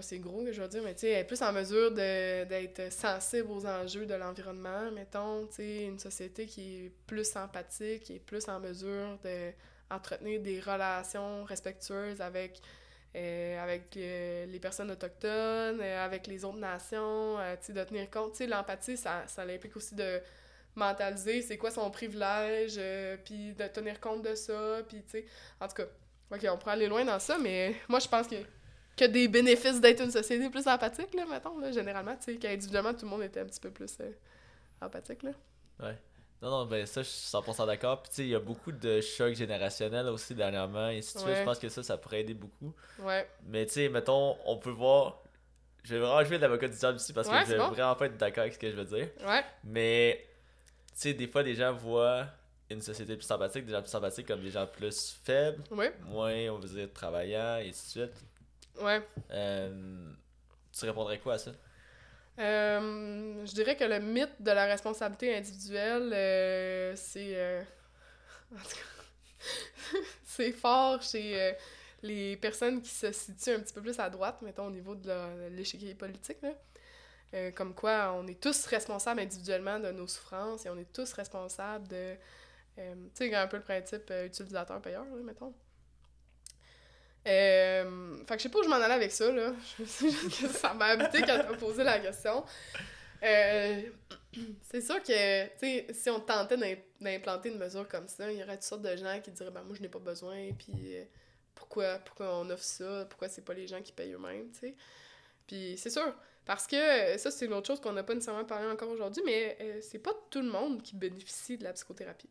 Speaker 2: C'est gros que je veux dire, mais tu sais, elle est plus en mesure d'être sensible aux enjeux de l'environnement, mettons, tu sais, une société qui est plus empathique, qui est plus en mesure de entretenir des relations respectueuses avec euh, avec euh, les personnes autochtones, euh, avec les autres nations, tu sais, de tenir compte. Tu sais, l'empathie, ça, ça implique aussi de mentaliser c'est quoi son privilège, puis de tenir compte de ça, puis tu sais, en tout cas, ok, on pourrait aller loin dans ça, mais moi, je pense que que des bénéfices d'être une société plus empathique, là, mettons, là, généralement, tu sais, qu'individuellement, tout le monde était un petit peu plus euh, empathique, là.
Speaker 1: Non, non, ben ça, je suis 100% d'accord. Puis tu sais, il y a beaucoup de chocs générationnels aussi dernièrement, et de suite.
Speaker 2: Ouais.
Speaker 1: Je pense que ça, ça pourrait aider beaucoup.
Speaker 2: Ouais.
Speaker 1: Mais tu sais, mettons, on peut voir. Je vais vraiment jouer de l'avocat du diable ici parce
Speaker 2: Ouais,
Speaker 1: que je vais
Speaker 2: bon.
Speaker 1: vraiment pas être d'accord avec ce que je veux dire.
Speaker 2: Ouais.
Speaker 1: Mais tu sais, des fois, les gens voient une société plus sympathique, des gens plus sympathiques comme des gens plus faibles,
Speaker 2: Ouais.
Speaker 1: moins, on veut dire, travaillants, et ainsi de suite.
Speaker 2: Ouais.
Speaker 1: Euh, tu répondrais quoi à ça?
Speaker 2: Euh, je dirais que le mythe de la responsabilité individuelle, euh, c'est. en tout cas, c'est fort chez les personnes qui se situent un petit peu plus à droite, mettons, au niveau de l'échiquier politique. Là. Comme quoi, on est tous responsables individuellement de nos souffrances et on est tous responsables de. tu sais, un peu le principe utilisateur-payeur, mettons. Euh, fait que je sais pas où je m'en allais avec ça, là. Je sais juste que ça m'a habité quand t'as posé la question. Euh, c'est sûr que, tu si on tentait d'im- d'implanter une mesure comme ça, il y aurait toutes sortes de gens qui diraient, ben moi je n'ai pas besoin, puis euh, pourquoi, pourquoi on offre ça, pourquoi c'est pas les gens qui payent eux-mêmes, tu sais? Puis c'est sûr, parce que euh, ça c'est une autre chose qu'on n'a pas nécessairement parlé encore aujourd'hui, mais c'est pas tout le monde qui bénéficie de la psychothérapie.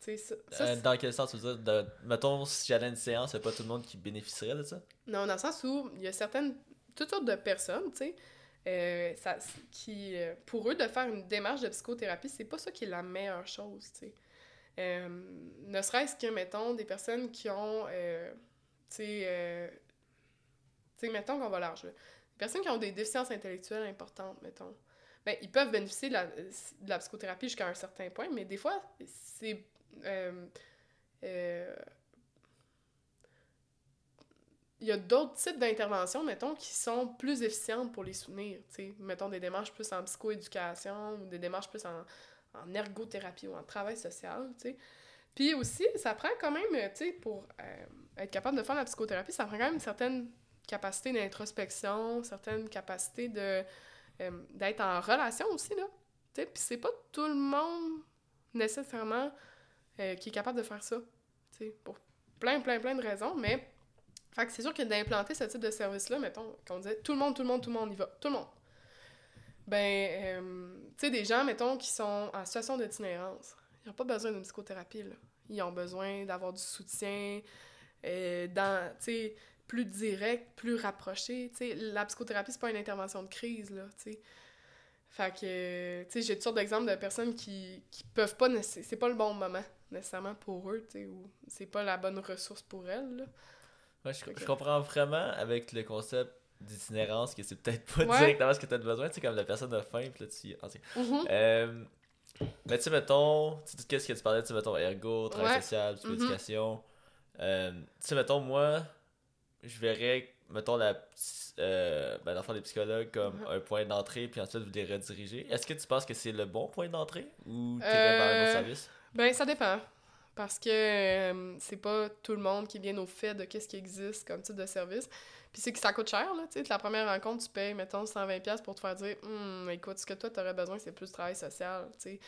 Speaker 2: Ça, ça,
Speaker 1: Euh, dans quel sens tu veux dire? De, Mettons, si j'allais à une séance, c'est pas tout le monde qui bénéficierait de ça?
Speaker 2: Non, dans le sens où il y a certaines, toutes sortes de personnes, tu sais, euh, ça, qui, euh, pour eux, de faire une démarche de psychothérapie, c'est pas ça qui est la meilleure chose, tu sais. Euh, ne serait-ce que, mettons, des personnes qui ont, tu sais, euh, tu sais, mettons qu'on va large, là. Des personnes qui ont des déficiences intellectuelles importantes, mettons, ben, ils peuvent bénéficier de la, psychothérapie jusqu'à un certain point, mais des fois, c'est... euh, euh, il y a d'autres types d'interventions, mettons, qui sont plus efficientes pour les soutenir. Mettons des démarches plus en psychoéducation ou des démarches plus en, ergothérapie ou en travail social. Puis aussi, ça prend quand même, tu sais, pour euh, être capable de faire la psychothérapie, ça prend quand même une certaine capacité d'introspection, certaine capacité de euh, d'être en relation aussi, là. Tu sais, puis c'est pas tout le monde nécessairement euh, qui est capable de faire ça, tu sais, pour plein, plein, plein de raisons, mais fait c'est sûr que d'implanter ce type de service-là, mettons, qu'on disait tout le monde, tout le monde, tout le monde y va, tout le monde. Ben, euh, tu sais, des gens, mettons, qui sont en situation d'itinérance, ils n'ont pas besoin d'une psychothérapie, là. Ils ont besoin d'avoir du soutien, dans, tu sais, plus direct, plus rapproché. Tu sais, la psychothérapie, c'est pas une intervention de crise, là, tu sais. Fait que, tu sais, j'ai toutes sortes d'exemples de personnes qui, qui peuvent pas, c'est pas le bon moment, nécessairement, pour eux, tu sais, ou c'est pas la bonne ressource pour elles, là.
Speaker 1: Ouais, je, comprends vraiment avec le concept d'itinérance que c'est peut-être pas
Speaker 2: Ouais.
Speaker 1: directement ce que tu as besoin. Tu sais, comme la personne a faim, puis là, tu. Euh, mais tu sais, mettons, tu sais, qu'est-ce que tu parlais, tu sais, mettons, ergo, travail
Speaker 2: Ouais.
Speaker 1: social, psychoéducation. Euh, tu sais, mettons, moi, je verrais, mettons, la, euh, ben, l'enfant des psychologues comme
Speaker 2: Mhm.
Speaker 1: un point d'entrée, puis ensuite vous les rediriger. Est-ce que tu penses que c'est le bon point d'entrée ou tu irais vers un autre
Speaker 2: Euh,
Speaker 1: service?
Speaker 2: Ben, ça dépend. Parce que euh, c'est pas tout le monde qui bien au fait de qu'est-ce qui existe comme type de service. Puis c'est que ça coûte cher, là, tu sais. La première rencontre, tu payes, mettons, 120$ pour te faire dire Hum, écoute, ce que toi, t'aurais besoin, c'est plus de travail social, tu sais.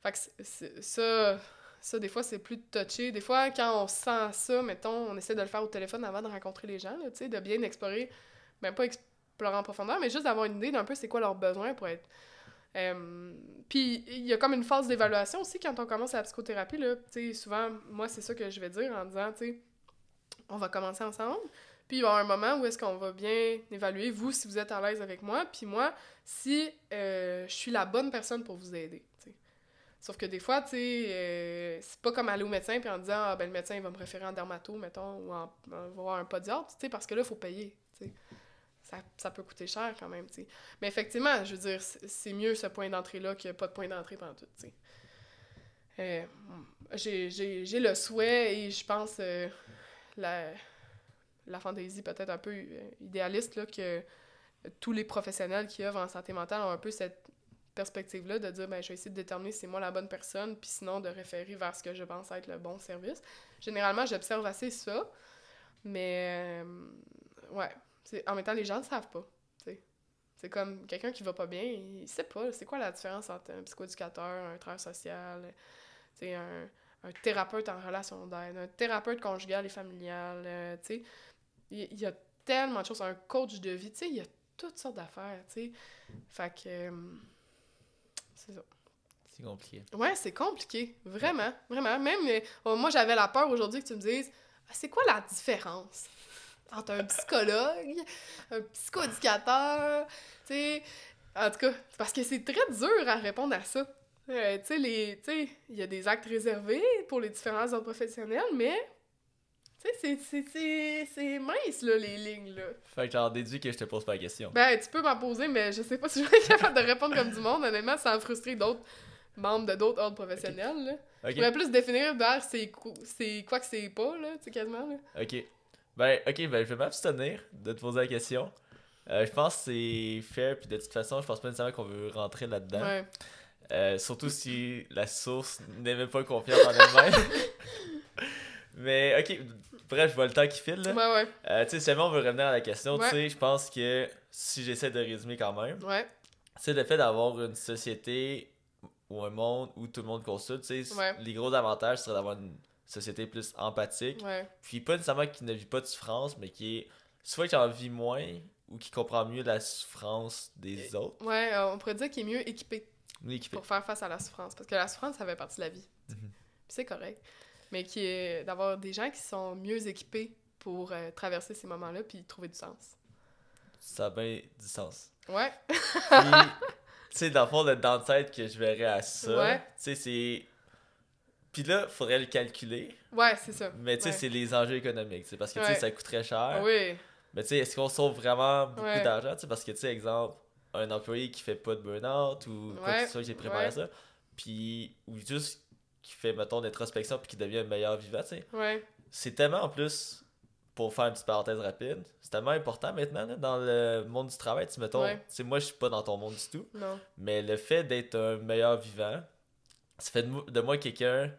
Speaker 2: Fait que ça, ça, des fois, c'est plus touché. Des fois, quand on sent ça, mettons, on essaie de le faire au téléphone avant de rencontrer les gens, là, de bien explorer, ben pas explorer en profondeur, mais juste d'avoir une idée d'un peu c'est quoi leurs besoins pour être euh, puis il y a comme une phase d'évaluation aussi quand on commence la psychothérapie. Là. Souvent, moi, c'est ça que je vais dire en disant, on va commencer ensemble. Puis il va y avoir un moment où est-ce qu'on va bien évaluer, vous, si vous êtes à l'aise avec moi, puis moi, si euh, je suis la bonne personne pour vous aider. Sauf que des fois, tu sais, euh, c'est pas comme aller au médecin puis en disant, ah ben le médecin il va me référer en dermato, mettons, ou en, voir un podiatre, tu sais, parce que là, il faut payer. Ça, ça peut coûter cher quand même. Mais effectivement, je veux dire, c'est mieux ce point d'entrée-là que pas de point d'entrée pendant tout. Euh, j'ai- le souhait et je pense euh, la, la fantaisie peut-être un peu idéaliste là, que tous les professionnels qui œuvrent en santé mentale ont un peu cette perspective-là de dire ben, je vais essayer de déterminer si c'est moi la bonne personne, puis sinon de référer vers ce que je pense être le bon service. Généralement, j'observe assez ça, mais euh, ouais, en même temps, les gens ne savent pas. C'est comme quelqu'un qui va pas bien, il sait pas c'est quoi la différence entre un psychoéducateur, un travailleur social, un, un thérapeute en relation d'aide, un thérapeute conjugal et familial, euh, tu sais. Il il y, a tellement de choses, un coach de vie, tu sais, il y a toutes sortes d'affaires, tu sais. Fait que... euh, c'est ça.
Speaker 1: C'est compliqué.
Speaker 2: Ouais, c'est compliqué. Vraiment, vraiment. Même, euh, oh, moi, j'avais la peur aujourd'hui que tu me dises Ah, c'est quoi la différence entre un psychologue, un psychoéducateur, tu sais. En tout cas, parce que c'est très dur à répondre à ça. Euh, tu sais, les- tu sais, il y a des actes réservés pour les différents ordres professionnels, mais, tu sais, c'est- mince, là, les lignes, là.
Speaker 1: Fait que j'en déduis que je te pose pas la question.
Speaker 2: Ben, tu peux m'en poser, mais je sais pas si je vais être capable de répondre comme du monde. Honnêtement, ça a frustré d'autres membres de d'autres ordres professionnels, là.
Speaker 1: Ok.
Speaker 2: Je pourrais plus définir c'est quoi, que c'est pas, là, tu sais, quasiment, là.
Speaker 1: Ok. Ben, ok, ben, je vais m'abstenir de te poser la question. Euh, je pense que c'est fair, puis de toute façon, je pense pas nécessairement qu'on veut rentrer là-dedans.
Speaker 2: Ouais.
Speaker 1: Euh, surtout si la source n'est même pas confiante en elle-même. Mais ok, bref, je vois le temps qui file. Là.
Speaker 2: Ouais, ouais.
Speaker 1: Euh, tu sais, si jamais on veut revenir à la question,
Speaker 2: Ouais.
Speaker 1: tu sais, je pense que si j'essaie de résumer quand même,
Speaker 2: Ouais.
Speaker 1: c'est le fait d'avoir une société ou un monde où tout le monde consulte, tu sais,
Speaker 2: Ouais.
Speaker 1: les gros avantages seraient d'avoir une société plus empathique,
Speaker 2: Ouais.
Speaker 1: puis pas nécessairement qui ne vit pas de souffrance, mais qui est soit qui en vit moins ou qui comprend mieux la souffrance des autres.
Speaker 2: Ouais, on pourrait dire qu'il est mieux équipé
Speaker 1: équipé.
Speaker 2: pour faire face à la souffrance. Parce que la souffrance, ça fait partie de la vie.
Speaker 1: Mhm.
Speaker 2: C'est correct. Mais qui est d'avoir des gens qui sont mieux équipés pour euh, traverser ces moments-là puis trouver du sens.
Speaker 1: Ça a bien du sens.
Speaker 2: Ouais.
Speaker 1: Tu sais, dans le fond, le downside que je verrais à ça,
Speaker 2: Ouais.
Speaker 1: tu sais, c'est. Puis là, faudrait le calculer.
Speaker 2: Ouais, c'est ça.
Speaker 1: Mais tu sais,
Speaker 2: Ouais.
Speaker 1: c'est les enjeux économiques. c'est Parce que tu sais,
Speaker 2: Ouais.
Speaker 1: ça coûte très cher.
Speaker 2: Oui.
Speaker 1: Mais tu sais, est-ce qu'on sauve vraiment beaucoup d'argent? tu sais, Parce que, tu sais, exemple, un employé qui fait pas de burn-out ou quoi que ce soit, est préparé ça, puis, ou juste qui fait, mettons, d'introspection puis qui devient un meilleur vivant, tu sais.
Speaker 2: Ouais.
Speaker 1: C'est tellement, en plus, pour faire une petite parenthèse rapide, c'est tellement important maintenant là, dans le monde du travail. Tu sais, mettons,
Speaker 2: Ouais.
Speaker 1: tu sais, moi, je suis pas dans ton monde du tout,
Speaker 2: Non.
Speaker 1: mais le fait d'être un meilleur vivant, ça fait de, mo- de moi quelqu'un.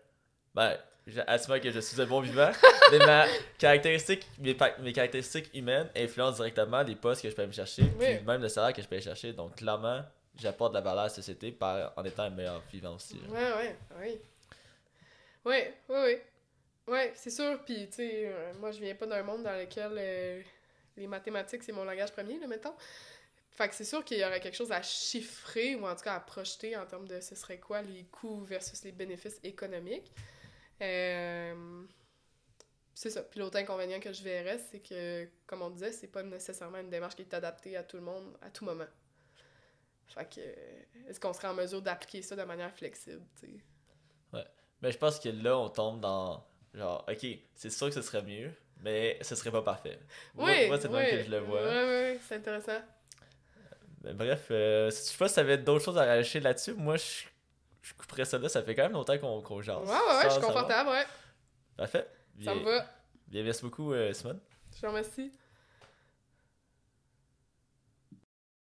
Speaker 1: Ben, j'assume que je suis un bon vivant, mais ma caractéristique, mes, caractéristiques humaines influencent directement les postes que je peux me chercher,
Speaker 2: Oui.
Speaker 1: puis même le salaire que je peux aller chercher. Donc, clairement, j'apporte de la valeur à la société par, en étant un meilleur vivant aussi. là.
Speaker 2: Ouais, ouais, oui. Ouais, ouais, ouais. Ouais, c'est sûr. Puis, tu sais, euh, moi, je viens pas d'un monde dans lequel euh, les mathématiques, c'est mon langage premier, là, mettons. Fait que c'est sûr qu'il y aurait quelque chose à chiffrer ou en tout cas à projeter en termes de ce serait quoi les coûts versus les bénéfices économiques. Euh, c'est ça. Puis l'autre inconvénient que je verrais, c'est que, comme on disait, c'est pas nécessairement une démarche qui est adaptée à tout le monde à tout moment. Fait que, est-ce qu'on serait en mesure d'appliquer ça de manière flexible, tu sais?
Speaker 1: Mais je pense que là, on tombe dans. Genre, ok, c'est sûr que ce serait mieux, mais ce serait pas parfait. Moi-
Speaker 2: Oui,
Speaker 1: moi, c'est le
Speaker 2: oui,
Speaker 1: même que je le vois.
Speaker 2: Ouais, ouais, ouais, c'est intéressant.
Speaker 1: Mais bref, euh, si je sais pas si t'avais d'autres choses à rajouter là-dessus, moi je, je couperais ça là, ça fait quand même longtemps qu'on
Speaker 2: Ouais,
Speaker 1: jase.
Speaker 2: ouais, ouais, je suis confortable, ouais.
Speaker 1: Parfait.
Speaker 2: Ça me va.
Speaker 1: bien, merci beaucoup, euh, Simone.
Speaker 2: Je te remercie.